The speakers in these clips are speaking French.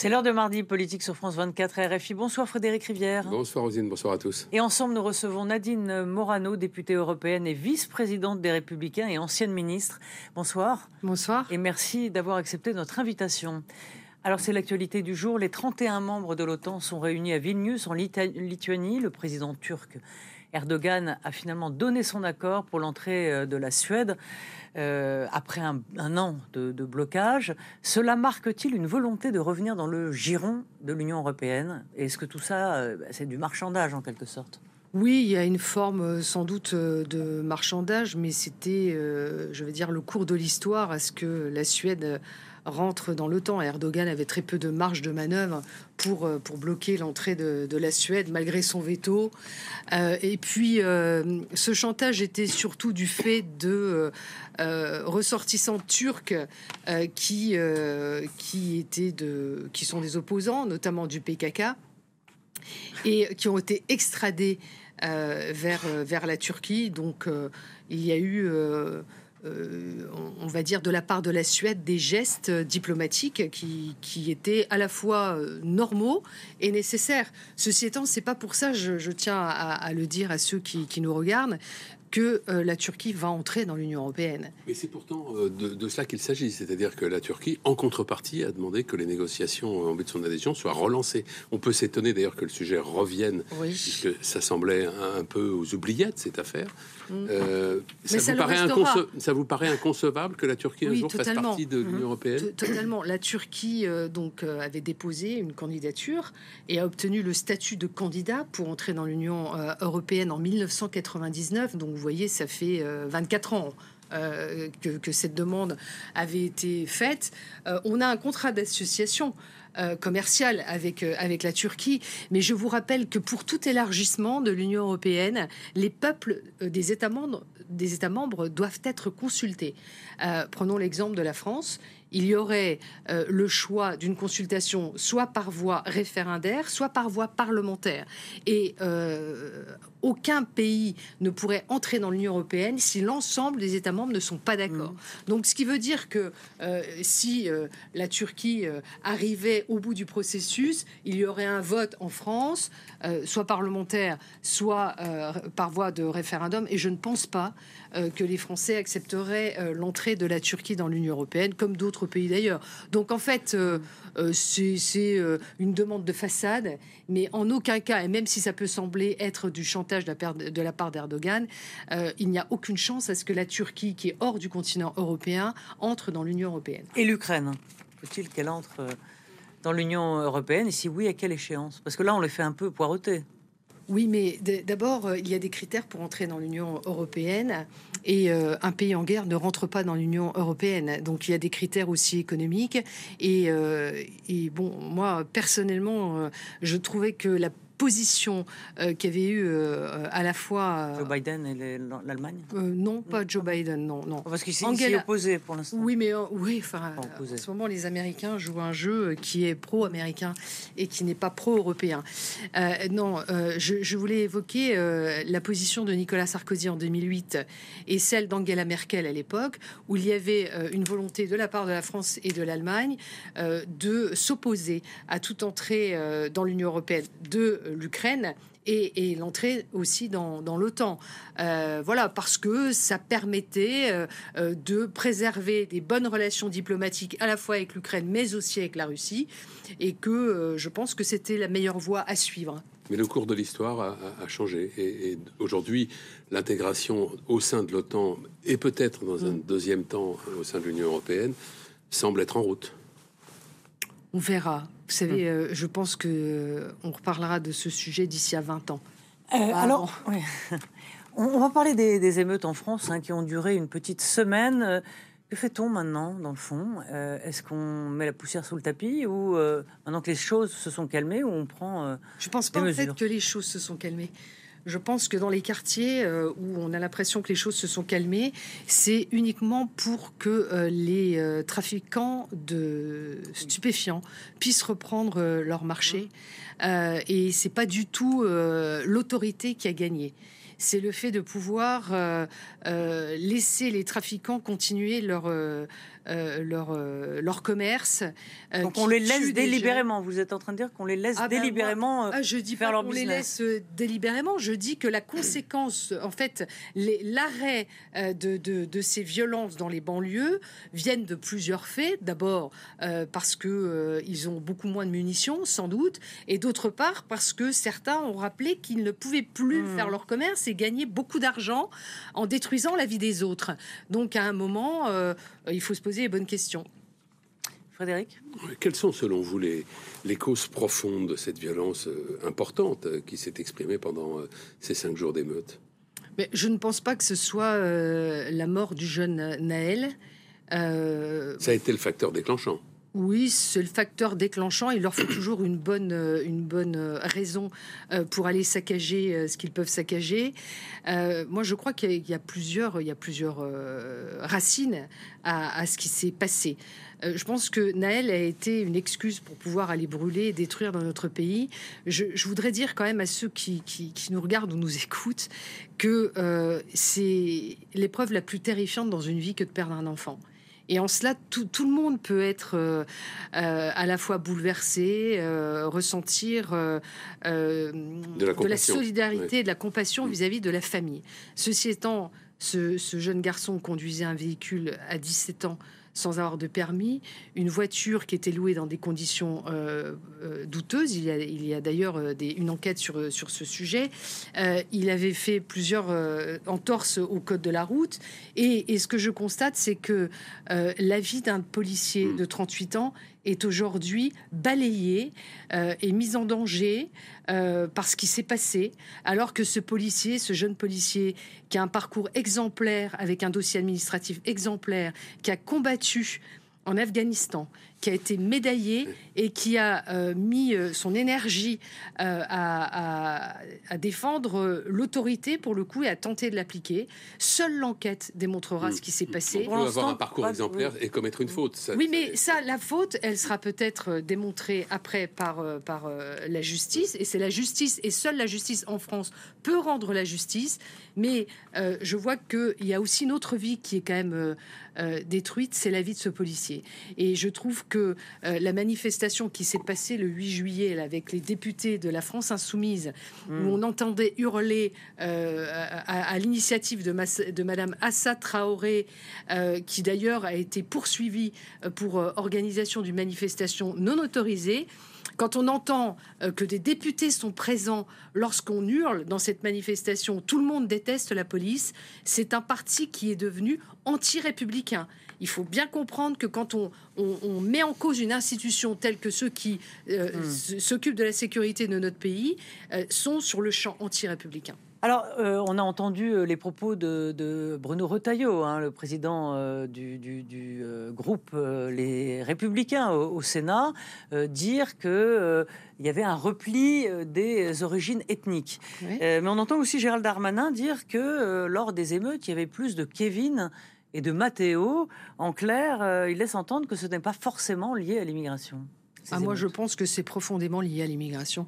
C'est l'heure de mardi politique sur France 24 RFI. Bonsoir Frédéric Rivière. Bonsoir Rosine, bonsoir à tous. Et ensemble, nous recevons Nadine Morano, députée européenne et vice-présidente des Républicains et ancienne ministre. Bonsoir. Bonsoir. Et merci d'avoir accepté notre invitation. Alors c'est l'actualité du jour. Les 31 membres de l'OTAN sont réunis à Vilnius en Lituanie. Le président turc Erdogan a finalement donné son accord pour l'entrée euh, de la Suède. Euh, après un, an de, blocage. Cela marque-t-il une volonté de revenir dans le giron de l'Union européenne? Est-ce que tout ça, euh, c'est du marchandage en quelque sorte? Oui, il y a une forme sans doute de marchandage, mais c'était, je veux dire, le cours de l'histoire à ce que la Suède rentre dans l'OTAN. Erdogan avait très peu de marge de manœuvre pour, euh, pour bloquer l'entrée de, la Suède, malgré son veto. Euh, et puis, euh, ce chantage était surtout du fait de ressortissants turcs qui, qui, étaient de, qui sont des opposants, notamment du PKK, et qui ont été extradés vers, vers la Turquie. Donc, il y a eu euh, on va dire, de la part de la Suède, des gestes diplomatiques qui, étaient à la fois euh, normaux et nécessaires. Ceci étant, c'est pas pour ça, je, tiens à, le dire à ceux qui nous regardent, que euh, la Turquie va entrer dans l'Union européenne. Mais c'est pourtant euh, de, cela qu'il s'agit, c'est-à-dire que la Turquie, en contrepartie, a demandé que les négociations en vue de son adhésion soient relancées. On peut s'étonner d'ailleurs que le sujet revienne, puisque ça semblait un, peu aux oubliettes cette affaire. Euh, ça, vous paraît ça, vous paraît inconcevable que la Turquie un jour fasse partie de l'Union mm-hmm. européenne Totalement. La Turquie donc avait déposé une candidature et a obtenu le statut de candidat pour entrer dans l'Union européenne en 1999. Donc vous voyez, ça fait 24 euh, ans. Euh, que, cette demande avait été faite. Euh, on a un contrat d'association commerciale avec, avec la Turquie, mais je vous rappelle que pour tout élargissement de l'Union européenne, les peuples des États membres doivent être consultés. prenons l'exemple de la France il y aurait euh, le choix d'une consultation soit par voie référendaire, soit par voie parlementaire. Et euh, aucun pays ne pourrait entrer dans l'Union européenne si l'ensemble des États membres ne sont pas d'accord. Mmh. Donc, ce qui veut dire que euh, si la Turquie arrivait au bout du processus, il y aurait un vote en France, soit parlementaire, soit par voie de référendum. Et je ne pense pas que les Français accepteraient l'entrée de la Turquie dans l'Union européenne, comme d'autres pays d'ailleurs. Donc en fait, euh, euh, c'est euh, une demande de façade, mais en aucun cas, et même si ça peut sembler être du chantage de la part d'Erdogan, il n'y a aucune chance à ce que la Turquie, qui est hors du continent européen, entre dans l'Union européenne. Et l'Ukraine? Faut-il qu'elle entre dans l'Union européenne? Et si oui, à quelle échéance? Parce que là, on les fait un peu poireauter. Oui, mais d'abord, euh, il y a des critères pour entrer dans l'Union européenne et euh, un pays en guerre ne rentre pas dans l'Union européenne. Donc il y a des critères aussi économiques. Et, euh, et bon, moi, personnellement, je trouvais que la position euh, qu'avait eu euh, à la fois euh, Joe Biden et l'Allemagne? Non, pas Joe Biden, non, non. Parce qu'il s'est opposé pour l'instant. Oui, mais oui, enfin, en ce moment, les Américains jouent un jeu qui est pro-américain et qui n'est pas pro-européen. non, je, je, voulais évoquer la position de Nicolas Sarkozy en 2008 et celle d'Angela Merkel à l'époque, où il y avait une volonté de la part de la France et de l'Allemagne de s'opposer à toute entrée dans l'Union européenne de l'Ukraine et, l'entrée aussi dans, l'OTAN. Euh, voilà, parce que ça permettait euh, euh, de préserver des bonnes relations diplomatiques à la fois avec l'Ukraine, mais aussi avec la Russie, et que je pense que c'était la meilleure voie à suivre. Mais le cours de l'histoire a, changé. Et, aujourd'hui, l'intégration au sein de l'OTAN, et peut-être dans un mm. deuxième temps au sein de l'Union européenne, semble être en route. On verra. Vous savez, hum. euh, je pense que euh, on reparlera de ce sujet d'ici à 20 ans. Euh, alors, on, va parler des, émeutes en France hein, qui ont duré une petite semaine. Que fait-on maintenant, dans le fond? Est-ce qu'on met la poussière sous le tapis ou maintenant que les choses se sont calmées, ou on prend Je pense pas en fait que les choses se sont calmées. Je pense que dans les quartiers euh, où on a l'impression que les choses se sont calmées, c'est uniquement pour que euh, les euh, trafiquants de stupéfiants puissent reprendre leur marché. et c'est pas du tout l'autorité qui a gagné c'est le fait de pouvoir laisser les trafiquants continuer leur, euh, leur, euh, leur commerce. Euh, Donc on les laisse délibérément. Vous êtes en train de dire qu'on les laisse ah ben délibérément ah, je dis faire leur business. On les laisse délibérément. Je dis que la conséquence, en fait, l'arrêt de, de, de, ces violences dans les banlieues viennent de plusieurs faits. D'abord parce que ils ont beaucoup moins de munitions, sans doute, et d'autre part parce que certains ont rappelé qu'ils ne pouvaient plus hmm. faire leur commerce et gagner beaucoup d'argent en détruisant la vie des autres. Donc à un moment, il faut se poser les bonnes questions. Frédéric? Quelles sont, selon vous, les, les causes profondes de cette violence euh, importante euh, qui s'est exprimée pendant euh, ces cinq jours d'émeute? Mais Je ne pense pas que ce soit la mort du jeune Naël. Ça a été le facteur déclenchant. Oui, c'est le facteur déclenchant. Il leur faut toujours une bonne, une bonne raison pour aller saccager ce qu'ils peuvent saccager. moi, je crois qu'il y, a plusieurs, il y a plusieurs racines à, ce qui s'est passé. Euh, je pense que Naël a été une excuse pour pouvoir aller brûler et détruire dans notre pays. Je, voudrais dire quand même à ceux qui, nous regardent ou nous écoutent que euh, c'est l'épreuve la plus terrifiante dans une vie que de perdre un enfant. Et en cela, tout, le monde peut être euh, à la fois bouleversé, ressentir de, la solidarité, de la compassion mm. vis-à-vis -vis de la famille. Ceci étant, ce, jeune garçon conduisait un véhicule à 17 ans sans avoir de permis, une voiture qui était louée dans des conditions euh, euh, douteuses. Il y a, d'ailleurs euh, une enquête sur, sur ce sujet. il avait fait plusieurs entorses au code de la route. Et, et ce que je constate, c'est que la vie d'un policier hmm. de 38 ans est aujourd'hui balayé euh, et mis en danger euh, par ce qui s'est passé, alors que ce policier, ce jeune policier, qui a un parcours exemplaire, avec un dossier administratif exemplaire, qui a combattu en Afghanistan, qui a été médaillé et qui a euh, mis euh, son énergie euh, à, défendre l'autorité pour le coup et à tenter de l'appliquer. Seule l'enquête démontrera ce qui s'est passé. On peut avoir un parcours exemplaire et commettre une faute. oui, mais ça, la faute, elle sera peut-être démontrée après par, par la justice. Et c'est la justice, et seule la justice en France peut rendre la justice. Mais je vois qu'il y a aussi une autre vie qui est quand même détruite, c'est la vie de ce policier. Et je trouve que euh, la manifestation qui s'est passée le 8 juillet avec les députés de la France insoumise, où hmm. on entendait hurler euh, à, l'initiative de, de Madame Assa Traoré, euh, qui d'ailleurs a été poursuivie pour organisation d'une manifestation non autorisée, quand on entend que des députés sont présents lorsqu'on hurle dans cette manifestation, tout le monde déteste la police, c'est un parti qui est devenu anti-républicain il faut bien comprendre que quand on, met en cause une institution telle que ceux qui euh, hmm. s'occupent de la sécurité de notre pays euh, sont sur le champ anti-républicain. Alors, euh, on a entendu les propos de, Bruno Retailleau, hein, le président du, groupe Les Républicains au, Sénat, dire qu'il il y avait un repli des origines ethniques. mais on entend aussi Gérald Darmanin dire que lors des émeutes, il y avait plus de Kevin et de Matteo, en clair, euh, il laisse entendre que ce n'est pas forcément lié à l'immigration. Ah, moi, je pense que c'est profondément lié à l'immigration.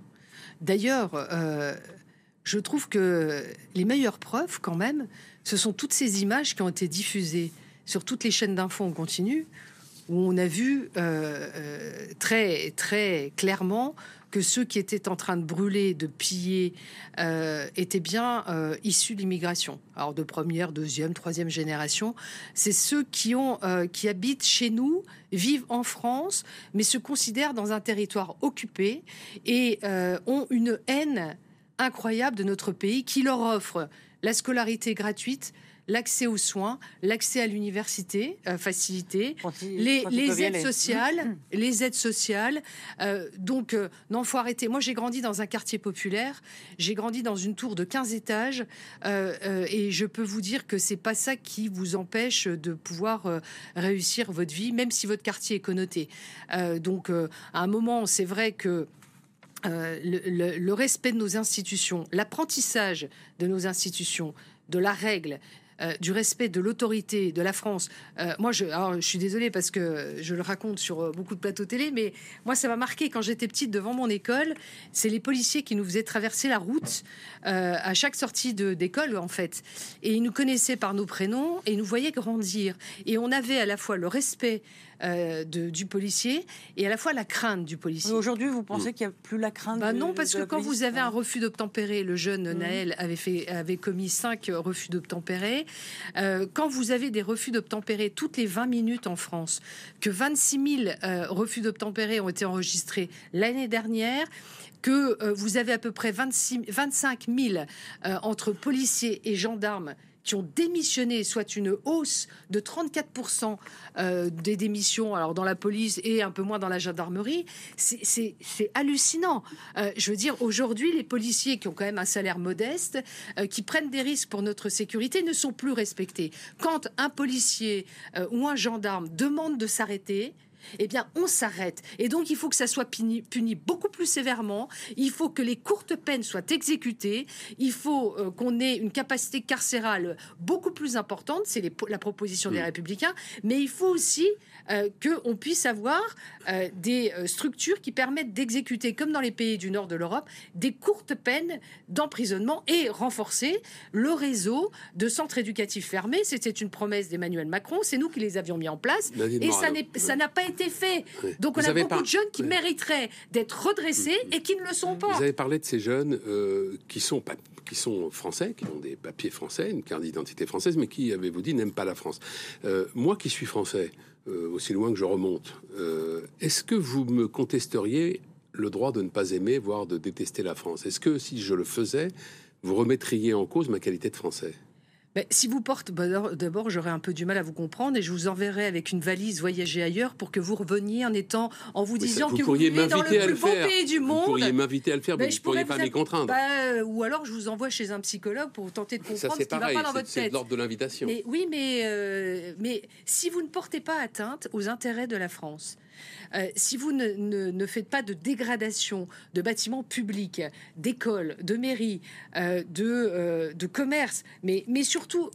D'ailleurs, euh, je trouve que les meilleures preuves, quand même, ce sont toutes ces images qui ont été diffusées sur toutes les chaînes d'infos en continu, où on a vu euh, très, très clairement que ceux qui étaient en train de brûler, de piller, euh, étaient bien euh, issus de l'immigration. Alors de première, deuxième, troisième génération. C'est ceux qui, ont, euh, qui habitent chez nous, vivent en France, mais se considèrent dans un territoire occupé et ont une haine incroyable de notre pays qui leur offre la scolarité gratuite, l'accès aux soins, l'accès à l'université euh, facilité, les, aides sociales, les aides sociales. Euh, donc, euh, non, faut arrêter. Moi, j'ai grandi dans un quartier populaire. J'ai grandi dans une tour de 15 étages, et je peux vous dire que c'est pas ça qui vous empêche de pouvoir réussir votre vie, même si votre quartier est connoté. donc, à un moment, c'est vrai que le, respect de nos institutions, l'apprentissage de nos institutions, de la règle, euh, du respect de l'autorité de la France. Euh, moi, je, je suis désolée parce que je le raconte sur euh, beaucoup de plateaux télé, mais moi, ça m'a marqué quand j'étais petite devant mon école. C'est les policiers qui nous faisaient traverser la route à chaque sortie d'école, en fait. Et ils nous connaissaient par nos prénoms et nous voyaient grandir. Et on avait à la fois le respect euh, du policier et à la fois la crainte du policier. Aujourd'hui, vous pensez qu'il n'y a plus la crainte bah Non, parce que quand vous avez un refus d'obtempérer, le jeune mm. Naël avait, fait, avait commis cinq refus d'obtempérer. Euh, quand vous avez des refus d'obtempérer toutes les 20 minutes en France, que 26 000 euh, refus d'obtempérer ont été enregistrés l'année dernière, que vous avez à peu près 26, 25 000 entre policiers et gendarmes qui ont démissionné, soit une hausse de 34% euh, des démissions, alors dans la police et un peu moins dans la gendarmerie, c'est hallucinant. Euh, je veux dire, aujourd'hui, les policiers qui ont quand même un salaire modeste, euh, qui prennent des risques pour notre sécurité, ne sont plus respectés. Quand un policier ou un gendarme demande de s'arrêter, eh bien, on s'arrête. Et donc, il faut que ça soit puni, beaucoup plus sévèrement. Il faut que les courtes peines soient exécutées. Il faut euh, qu'on ait une capacité carcérale beaucoup plus importante. C'est la proposition des Républicains. Mais il faut aussi euh, qu'on puisse avoir euh, des structures qui permettent d'exécuter, comme dans les pays du nord de l'Europe, des courtes peines d'emprisonnement et renforcer le réseau de centres éducatifs fermés. C'était une promesse d'Emmanuel Macron. C'est nous qui les avions mis en place. Et ça n'a pas été fait. Donc on a beaucoup de jeunes qui mériteraient d'être redressés mm, mm. et qui ne le sont pas. Vous avez parlé de ces jeunes euh, qui sont qui sont français, qui ont des papiers français, une carte d'identité française, mais qui, avez-vous dit, n'aiment pas la France. Euh, moi qui suis français, euh, aussi loin que je remonte, est-ce que vous me contesteriez le droit de ne pas aimer, voire de détester la France? Est-ce que si je le faisais, vous remettriez en cause ma qualité de français? Si vous portez, bah, d'abord, j'aurais un peu du mal à vous comprendre et je vous enverrai avec une valise voyager ailleurs pour que vous reveniez en étant, en vous disant que vous vivez dans le plus beau pays du monde. Vous pourriez m'inviter à le faire, mais, je ne pourriez pas m'y contraindre. Bah, ou alors, je vous envoie chez un psychologue pour tenter de comprendre ce qui ne va pas dans votre tête. C'est l'ordre de l'invitation. oui, mais, euh, mais si vous ne portez pas atteinte aux intérêts de la France, euh, si vous ne, faites pas de dégradation de bâtiments publics, d'écoles, de mairies, euh, de, euh, de commerce, mais, mais surtout,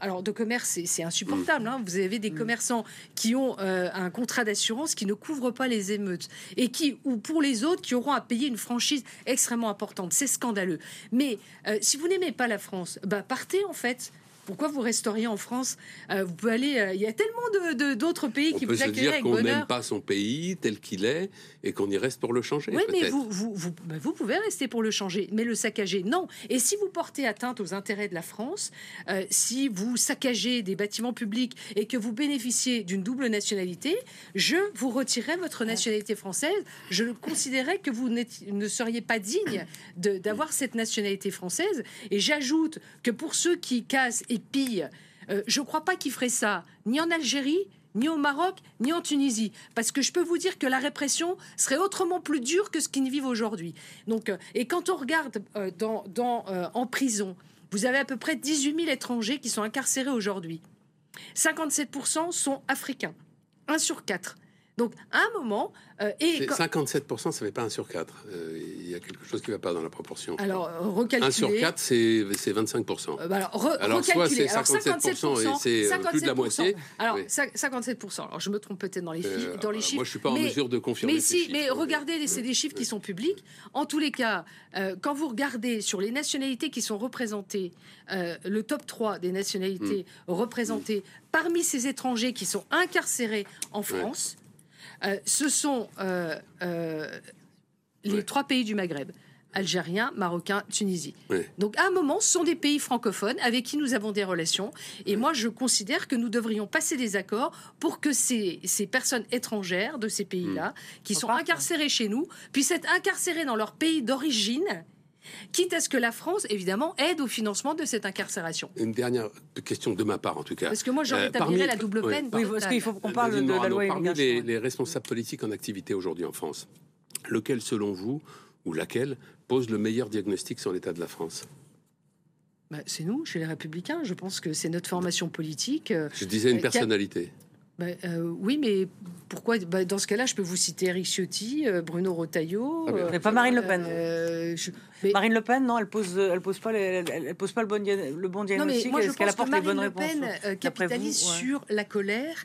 alors de commerce, c'est insupportable. Hein. vous avez des mm. commerçants qui ont un contrat d'assurance qui ne couvre pas les émeutes et qui, ou pour les autres, qui auront à payer une franchise extrêmement importante. C'est scandaleux. Mais si vous n'aimez pas la France, bah partez en fait pourquoi vous resteriez en France? Euh, Vous pouvez aller. Euh, il y a tellement d'autres pays qui vous accueillent avec bonheur. On peut se dire qu'on n'aime pas son pays tel qu'il est et qu'on y reste pour le changer. Oui, mais vous, vous, vous, bah, vous, pouvez rester pour le changer, mais le saccager, non. Et si vous portez atteinte aux intérêts de la France, euh, si vous saccagez des bâtiments publics et que vous bénéficiez d'une double nationalité, je vous retirerai votre nationalité française. Je considérais que vous ne seriez pas digne d'avoir cette nationalité française. Et j'ajoute que pour ceux qui cassent et pillent. Euh, je ne crois pas qu'ils feraient ça ni en Algérie, ni au Maroc, ni en Tunisie. Parce que je peux vous dire que la répression serait autrement plus dure que ce qu'ils vivent aujourd'hui. Donc, euh, et quand on regarde euh, dans, en prison, vous avez à peu près 18 000 étrangers qui sont incarcérés aujourd'hui. 57% sont africains. 1 sur 4. Donc, à un moment. Euh, et 57%, ça ne fait pas 1 sur 4. Euh, il y a quelque chose qui ne va pas dans la proportion. Alors, recalculer. 1 sur 4, c'est 25%. Euh, bah alors, alors soit c'est 57%, et c'est plus de la moitié. Alors, 57%. Alors, je me trompe peut-être dans les, dans les chiffres. Moi, je ne suis pas en mesure de confirmer. Mais si, mais regardez, c'est des chiffres qui sont publics. En tous les cas, quand vous regardez sur les nationalités qui sont représentées, le top 3 des nationalités hmm. représentées parmi ces étrangers qui sont incarcérés en France, euh, ce sont euh, euh, les trois pays du Maghreb. Algérien, Marocain, Tunisie. Donc à un moment, ce sont des pays francophones avec qui nous avons des relations. Et moi, je considère que nous devrions passer des accords pour que ces, personnes étrangères de ces pays-là, hmm. qui sont incarcérées chez nous, puissent être incarcérées dans leur pays d'origine quitte à ce que la France, évidemment, aide au financement de cette incarcération. Une dernière question de ma part, en tout cas. Parce que moi, j'en euh, la double peine. Oui, parce qu'il faut qu'on parle de, la loi Parmi les, les responsables politiques en activité aujourd'hui en France, lequel, selon vous, ou laquelle, pose le meilleur diagnostic sur l'état de la France? Bah, c'est nous, chez les Républicains. Je pense que c'est notre formation politique. Je disais une euh, personnalité. Bah, euh, oui, mais pourquoi bah, Dans ce cas-là, je peux vous citer Eric Ciotti, euh, Bruno Rotaillot. Ah, mais pas Marine Le Pen. Marine Le Pen, non, elle pose, elle pose pas, elle, pose pas le bon, le bon diagnostic. Non, mais moi, je pense que Marine Le Pen capitalise sur la colère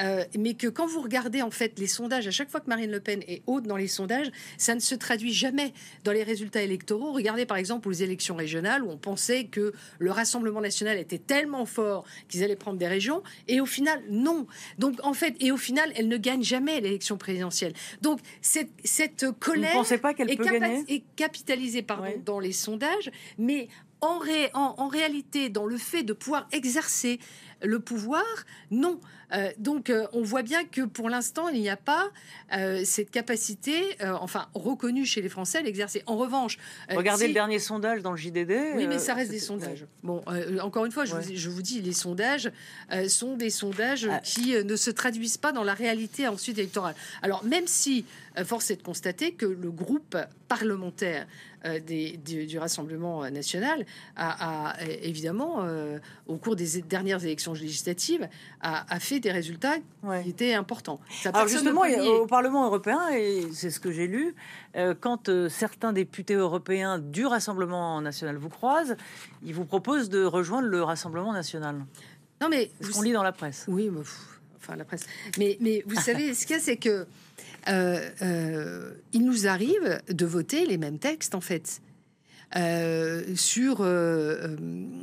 euh, mais que quand vous regardez en fait les sondages, à chaque fois que Marine Le Pen est haute dans les sondages, ça ne se traduit jamais dans les résultats électoraux. Regardez par exemple aux élections régionales où on pensait que le Rassemblement national était tellement fort qu'ils allaient prendre des régions, et au final non. Donc en fait, et au final, elle ne gagne jamais l'élection présidentielle. Donc cette, cette colère pas est, est, capitalisée pardon, dans les sondages, mais en, en, réalité, dans le fait de pouvoir exercer le pouvoir, non. Euh, donc, euh, on voit bien que pour l'instant, il n'y a pas euh, cette capacité, enfin, reconnue chez les Français à l'exercer. En revanche, regardez le dernier sondage dans le JDD. Oui, mais ça reste des sondages. Bon, encore une fois, je, vous, je, vous, dis, les sondages sont des sondages ah. qui ne se traduisent pas dans la réalité ensuite électorale. Alors, même si force est de constater que le groupe parlementaire des, du, Rassemblement national a, évidemment, au cours des dernières élections législatives, a, a fait des résultats qui étaient importants. Alors justement, au Parlement européen, et c'est ce que j'ai lu, euh, quand euh, certains députés européens du Rassemblement national vous croisent, ils vous proposent de rejoindre le Rassemblement national. Non mais ce qu'on lit dans la presse. Oui, mais, enfin la presse. Mais, mais vous savez, ce qu'il y a, c'est que euh, il nous arrive de voter les mêmes textes en fait. Euh, sur euh,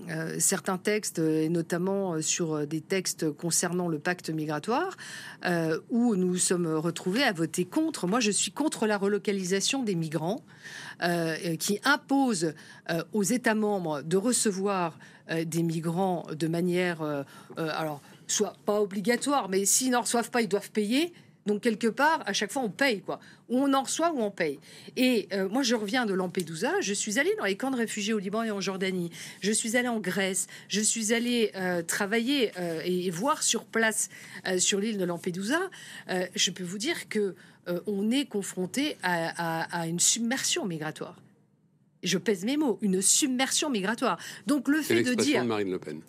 euh, certains textes, et notamment sur des textes concernant le pacte migratoire, où nous sommes retrouvés à voter contre. Moi, je suis contre la relocalisation des migrants, qui impose aux États membres de recevoir des migrants de manière, alors, soit pas obligatoire, mais s'ils n'en reçoivent pas, ils doivent payer. Donc quelque part, à chaque fois, on paye quoi. Ou on en reçoit ou on paye. Et euh, moi, je reviens de Lampedusa. Je suis allée dans les camps de réfugiés au Liban et en Jordanie. Je suis allée en Grèce. Je suis allée euh, travailler euh, et voir sur place sur l'île de Lampedusa. je peux vous dire que on est confronté à, une submersion migratoire. Je pèse mes mots, une submersion migratoire. Donc le fait de dire de Marine Le Pen.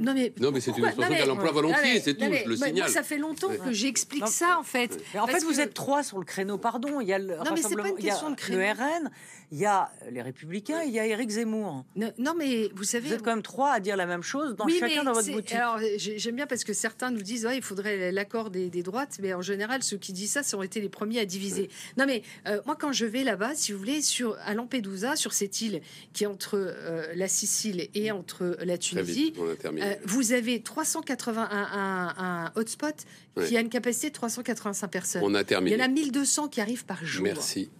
Non mais, non, mais c'est une expression qu'elle emploie volontiers, c'est tout, je le signale. ça fait longtemps que j'explique ça, en fait. en fait, vous êtes trois sur le créneau, pardon. Il y a le non, mais c'est pas une question de créneau. le RN, il y a les Républicains, il y a Éric Zemmour. Non, mais vous savez... Vous êtes quand même trois à dire la même chose, dans chacun dans votre boutique. Alors, j'aime bien parce que certains nous disent, ouais, il faudrait l'accord des, droites, mais en général, ceux qui disent ça, ça ont été les premiers à diviser. Non, mais euh, moi, quand je vais là-bas, si vous voulez, sur, à Lampedusa, sur cette île qui est entre euh, la Sicile et entre la Tunisie, euh, vous avez 381 un, hotspot qui a une capacité de 385 personnes. On a terminé. Il y en a 1200 qui arrivent par jour. Merci.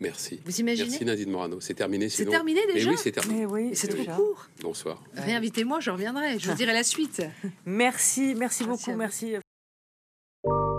Merci. Vous imaginez Merci Nadine Morano. C'est terminé. C'est terminé déjà. oui, c'est terminé. oui, c'est trop court. Bonsoir. Réinvitez-moi, je reviendrai. Je vous dirai la suite. Merci, merci, beaucoup, merci.